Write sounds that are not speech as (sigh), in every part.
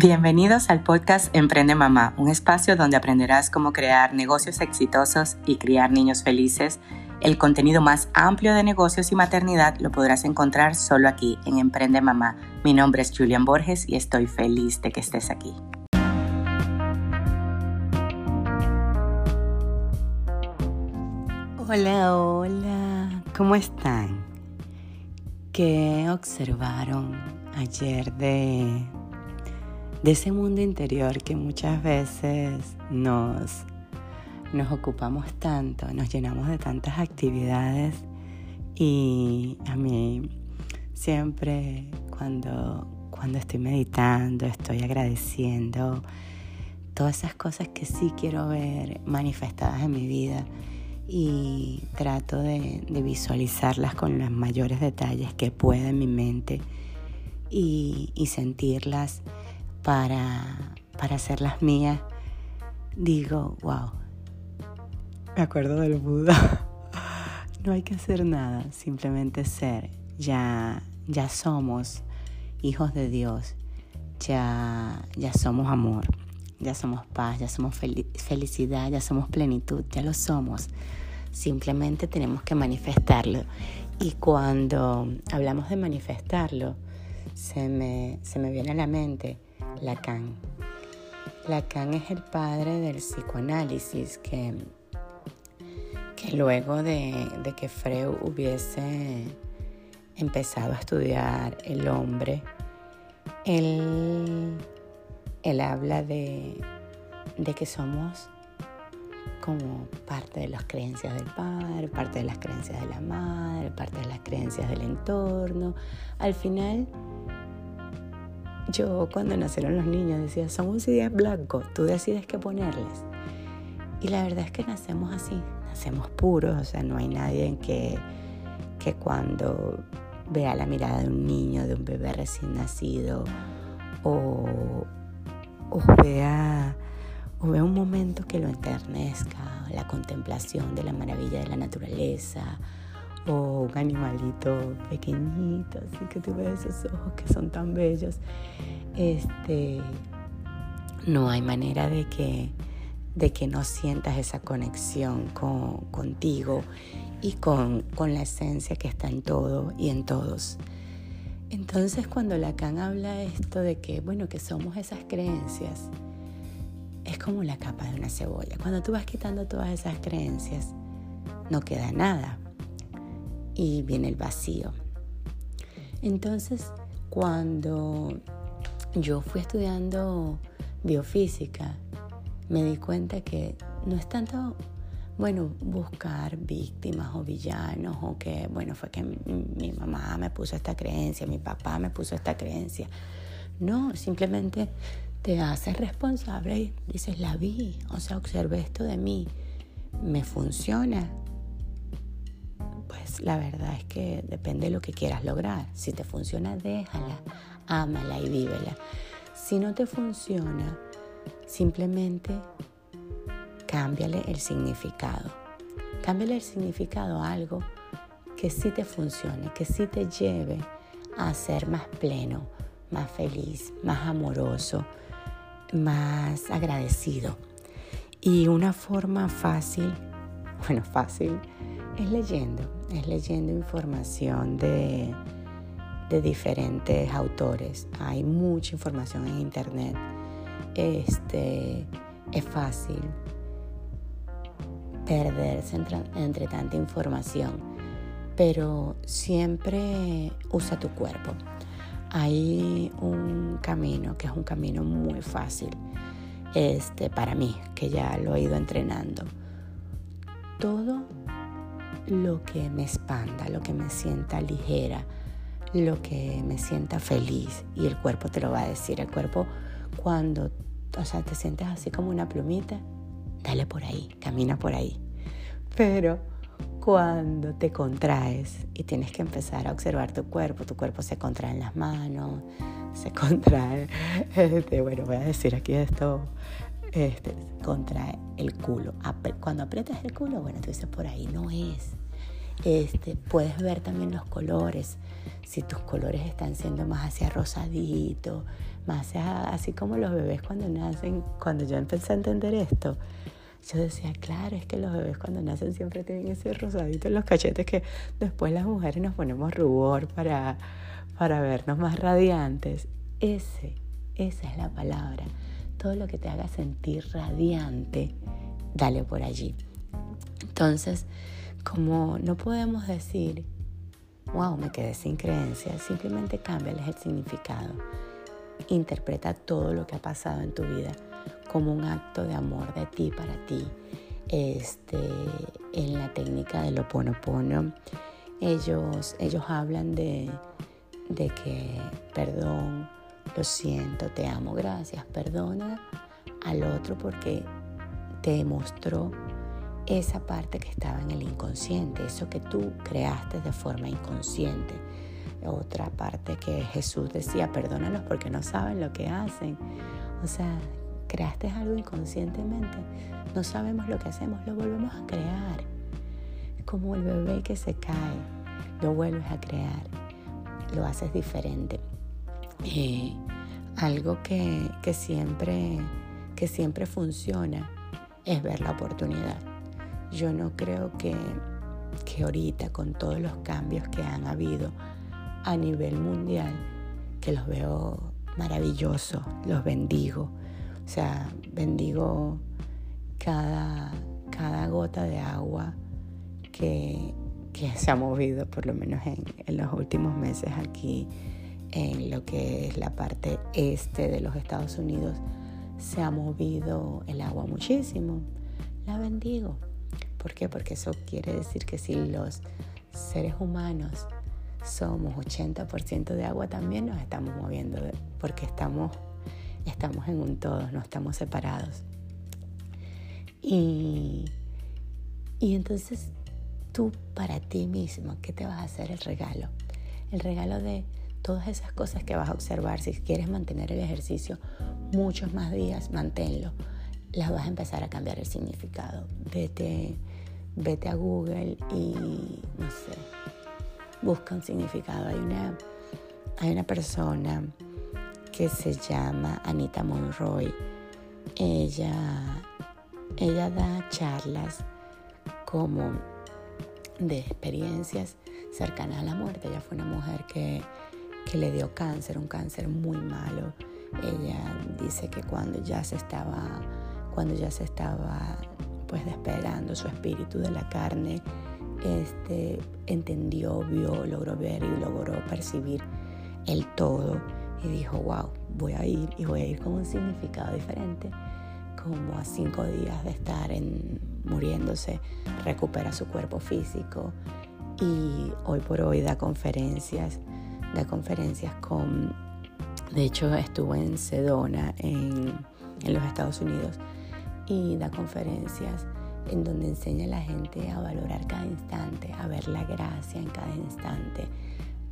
Bienvenidos al podcast Emprende Mamá, un espacio donde aprenderás cómo crear negocios exitosos y criar niños felices. El contenido más amplio de negocios y maternidad lo podrás encontrar solo aquí en Emprende Mamá. Mi nombre es Julian Borges y estoy feliz de que estés aquí. Hola, hola, ¿cómo están? ¿Qué observaron ayer de de ese mundo interior que muchas veces nos, nos ocupamos tanto, nos llenamos de tantas actividades. Y a mí siempre cuando, cuando estoy meditando, estoy agradeciendo todas esas cosas que sí quiero ver manifestadas en mi vida y trato de, visualizarlas con los mayores detalles que pueda en mi mente y, y sentirlas para, para hacerlas mías, digo, wow, me acuerdo del Buda. (laughs) No hay que hacer nada, simplemente ser. Ya, ya somos hijos de Dios, ya, ya somos amor, ya somos paz, ya somos felicidad, ya somos plenitud, ya lo somos. Simplemente tenemos que manifestarlo. Y cuando hablamos de manifestarlo, se me, se me viene a la mente Lacan. Lacan es el padre del psicoanálisis que, que luego de, que Freud hubiese empezado a estudiar el hombre, él, él habla de, de que somos como parte de las creencias del padre, parte de las creencias de la madre, parte de las creencias del entorno. Al final yo cuando nacieron los niños decía, somos ideas blancos, tú decides qué ponerles. Y la verdad es que nacemos así, nacemos puros, o sea, no hay nadie que, que cuando vea la mirada de un niño, de un bebé recién nacido, o vea, o vea un momento que lo enternezca, la contemplación de la maravilla de la naturaleza, o un animalito pequeñito, así que tú ves esos ojos que son tan bellos. Este, no hay manera de que, de que no sientas esa conexión con, contigo y con, con la esencia que está en todo y en todos. Entonces cuando Lacan habla esto de que, bueno, que somos esas creencias, es como la capa de una cebolla. Cuando tú vas quitando todas esas creencias, no queda nada y viene el vacío. Entonces, cuando yo fui estudiando biofísica, me di cuenta que no es tanto, bueno, buscar víctimas o villanos o que, bueno, fue que mi, mamá me puso esta creencia, mi papá me puso esta creencia. No, simplemente te haces responsable y dices, la vi, o sea, observé esto de mí, me funciona, pues la verdad es que depende de lo que quieras lograr. Si te funciona, déjala, ámala y vívela. Si no te funciona, simplemente cámbiale el significado. Cámbiale el significado a algo que sí te funcione, que sí te lleve a ser más pleno, más feliz, más amoroso, más agradecido. Y una forma fácil, (laughs) bueno, fácil, es leyendo, es leyendo información de, de diferentes autores. Hay mucha información en internet. Este, es fácil perderse entre, entre tanta información, pero siempre usa tu cuerpo. Hay un camino que es un camino muy fácil este, para mí, que ya lo he ido entrenando. Todo lo que me expanda, lo que me sienta ligera, lo que me sienta feliz. Y el cuerpo te lo va a decir. El cuerpo cuando, o sea, te sientes así como una plumita, dale por ahí, camina por ahí. Pero cuando te contraes y tienes que empezar a observar tu cuerpo, tu cuerpo se contrae en las manos, se (laughs) contrae, este, bueno, voy a decir aquí esto, este, contrae el culo. Cuando aprietas el culo, bueno, tú dices por ahí no es. Este, puedes ver también los colores, si tus colores están siendo más hacia rosadito, más hacia, así como los bebés cuando nacen, cuando yo empecé a entender esto, yo decía, claro, es que los bebés cuando nacen siempre tienen ese rosadito en los cachetes que después las mujeres nos ponemos rubor para, para vernos más radiantes. Ese, esa es la palabra. Todo lo que te haga sentir radiante, dale por allí. Entonces, como no podemos decir, wow, me quedé sin creencias, simplemente cámbiales el significado. Interpreta todo lo que ha pasado en tu vida como un acto de amor de ti para ti. Este, en la técnica del oponopono, ellos, ellos hablan de, de que perdón, lo siento, te amo, gracias, perdona al otro porque te demostró esa parte que estaba en el inconsciente, eso que tú creaste de forma inconsciente. Otra parte que Jesús decía, perdónanos porque no saben lo que hacen. O sea, creaste algo inconscientemente, no sabemos lo que hacemos, lo volvemos a crear. Como el bebé que se cae, lo vuelves a crear, lo haces diferente. Eh, algo que, que, siempre, que siempre funciona es ver la oportunidad. Yo no creo que, que ahorita con todos los cambios que han habido a nivel mundial, que los veo maravillosos, los bendigo, o sea, bendigo cada, cada gota de agua que, se ha movido, por lo menos en, en los últimos meses aquí en lo que es la parte este de los Estados Unidos, se ha movido el agua muchísimo. La bendigo. ¿Por qué? Porque eso quiere decir que si los seres humanos somos 80% de agua, también nos estamos moviendo, porque estamos estamos en un todo, no estamos separados. Y, y entonces tú para ti mismo, ¿qué te vas a hacer el regalo? El regalo de todas esas cosas que vas a observar. Si quieres mantener el ejercicio muchos más días, manténlo. Las vas a empezar a cambiar el significado. Vete, vete a Google y, no sé, busca un significado. Hay una, hay una persona que se llama Anita Monroy. Ella, ella da charlas como de experiencias cercanas a la muerte. Ella fue una mujer que, que le dio cáncer, un cáncer muy malo. Ella dice que cuando ya se estaba, cuando ya se estaba pues despegando su espíritu de la carne, este, entendió, vio, logró ver y logró percibir el todo y dijo, wow, voy a ir y voy a ir con un significado diferente. Como a cinco días de estar en, muriéndose, recupera su cuerpo físico y hoy por hoy da conferencias, da conferencias con, de hecho estuvo en Sedona, en, en los Estados Unidos, y da conferencias en donde enseña a la gente a valorar cada instante, a ver la gracia en cada instante,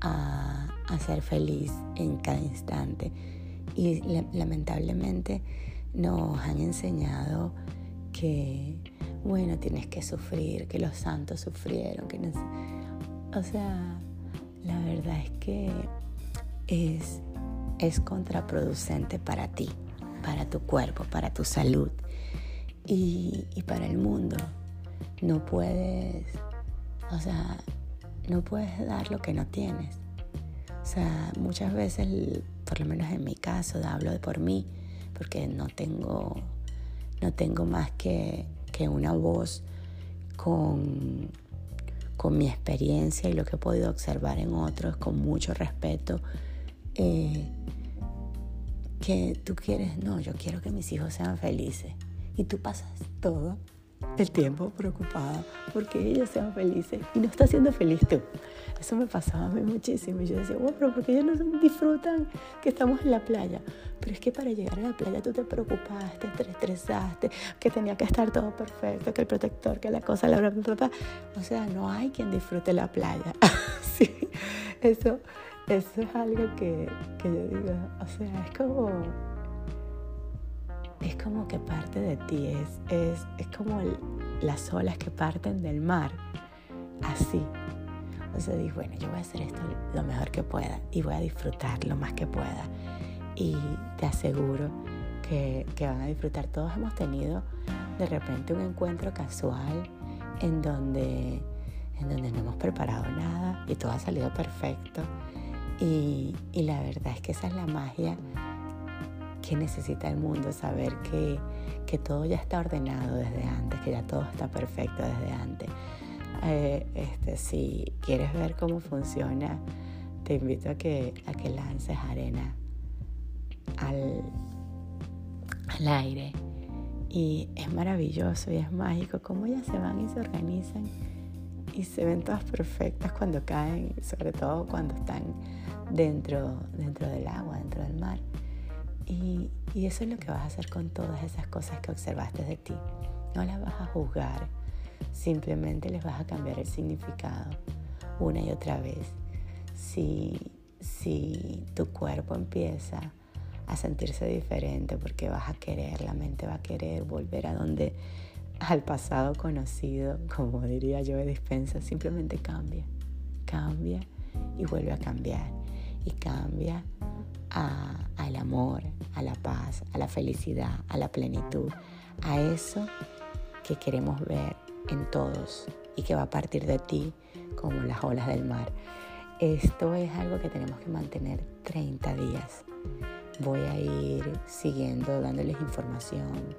a, ser feliz en cada instante. Y lamentablemente nos han enseñado que, bueno, tienes que sufrir, que los santos sufrieron, que no O sea, la verdad es que es, es contraproducente para ti, para tu cuerpo, para tu salud y, y para el mundo. No puedes, o sea, no puedes dar lo que no tienes. O sea, muchas veces, por lo menos en mi caso, hablo de por mí, porque no tengo, no tengo más que, que una voz con, con mi experiencia y lo que he podido observar en otros con mucho respeto. Eh, que tú quieres, no, yo quiero que mis hijos sean felices. Y tú pasas todo el tiempo preocupada porque ellos sean felices y no está siendo feliz tú. Eso me pasaba a mí muchísimo y yo decía, bueno, pero porque ellos no disfrutan que estamos en la playa. Pero es que para llegar a la playa tú te preocupaste, te estresaste, que tenía que estar todo perfecto, que el protector, que la cosa, la bla, O sea, no hay quien disfrute la playa. (laughs) sí, eso, eso es algo que, que yo digo, o sea, es como es como que parte de ti, es, es, es como las olas que parten del mar, así. Entonces dije, bueno, yo voy a hacer esto lo mejor que pueda y voy a disfrutar lo más que pueda. Y te aseguro que, que van a disfrutar. Todos hemos tenido de repente un encuentro casual en donde, en donde no hemos preparado nada y todo ha salido perfecto. Y, y la verdad es que esa es la magia que necesita el mundo, saber que, que, todo ya está ordenado desde antes, que ya todo está perfecto desde antes. Eh, este, si quieres ver cómo funciona, te invito a que, a que lances arena al, al aire. Y es maravilloso y es mágico cómo ellas se van y se organizan y se ven todas perfectas cuando caen, sobre todo cuando están dentro, dentro del agua, dentro del mar. Y, y eso es lo que vas a hacer con todas esas cosas que observaste de ti. No las vas a juzgar, simplemente les vas a cambiar el significado una y otra vez. Si, si tu cuerpo empieza a sentirse diferente porque vas a querer, la mente va a querer volver a donde, al pasado conocido, como diría yo de dispensa, simplemente cambia, cambia y vuelve a cambiar. Y cambia al amor, a la paz, a la felicidad, a la plenitud, a eso que queremos ver en todos y que va a partir de ti como las olas del mar. Esto es algo que tenemos que mantener 30 días voy a ir siguiendo, dándoles información.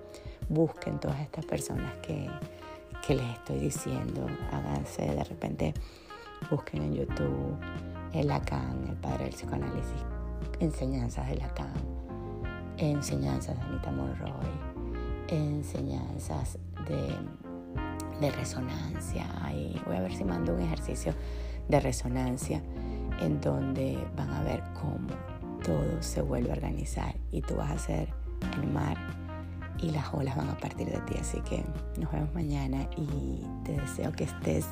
Busquen todas estas personas que, que les estoy diciendo. Háganse de repente, busquen en YouTube el Lacan, el padre del psicoanálisis, enseñanzas de Lacan, enseñanzas de Anita Monroy, enseñanzas de, de resonancia. Ahí voy a ver si mando un ejercicio de resonancia en donde van a ver cómo todo se vuelve a organizar y tú vas a ser el mar y las olas van a partir de ti. Así que nos vemos mañana y te deseo que estés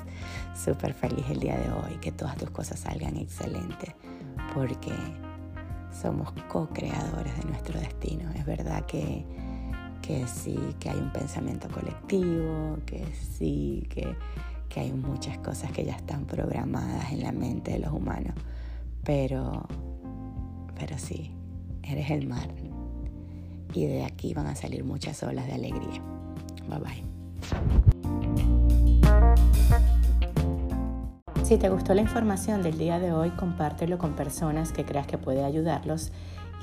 súper feliz el día de hoy, que todas tus cosas salgan excelentes, porque somos co-creadores de nuestro destino. Es verdad que, que sí, que hay un pensamiento colectivo, que sí, que, que hay muchas cosas que ya están programadas en la mente de los humanos, pero pero sí, eres el mar. Y de aquí van a salir muchas olas de alegría. Bye bye. Si te gustó la información del día de hoy, compártelo con personas que creas que puede ayudarlos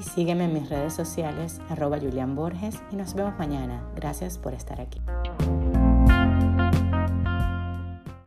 y sígueme en mis redes sociales, arroba Julián Borges, y nos vemos mañana. Gracias por estar aquí.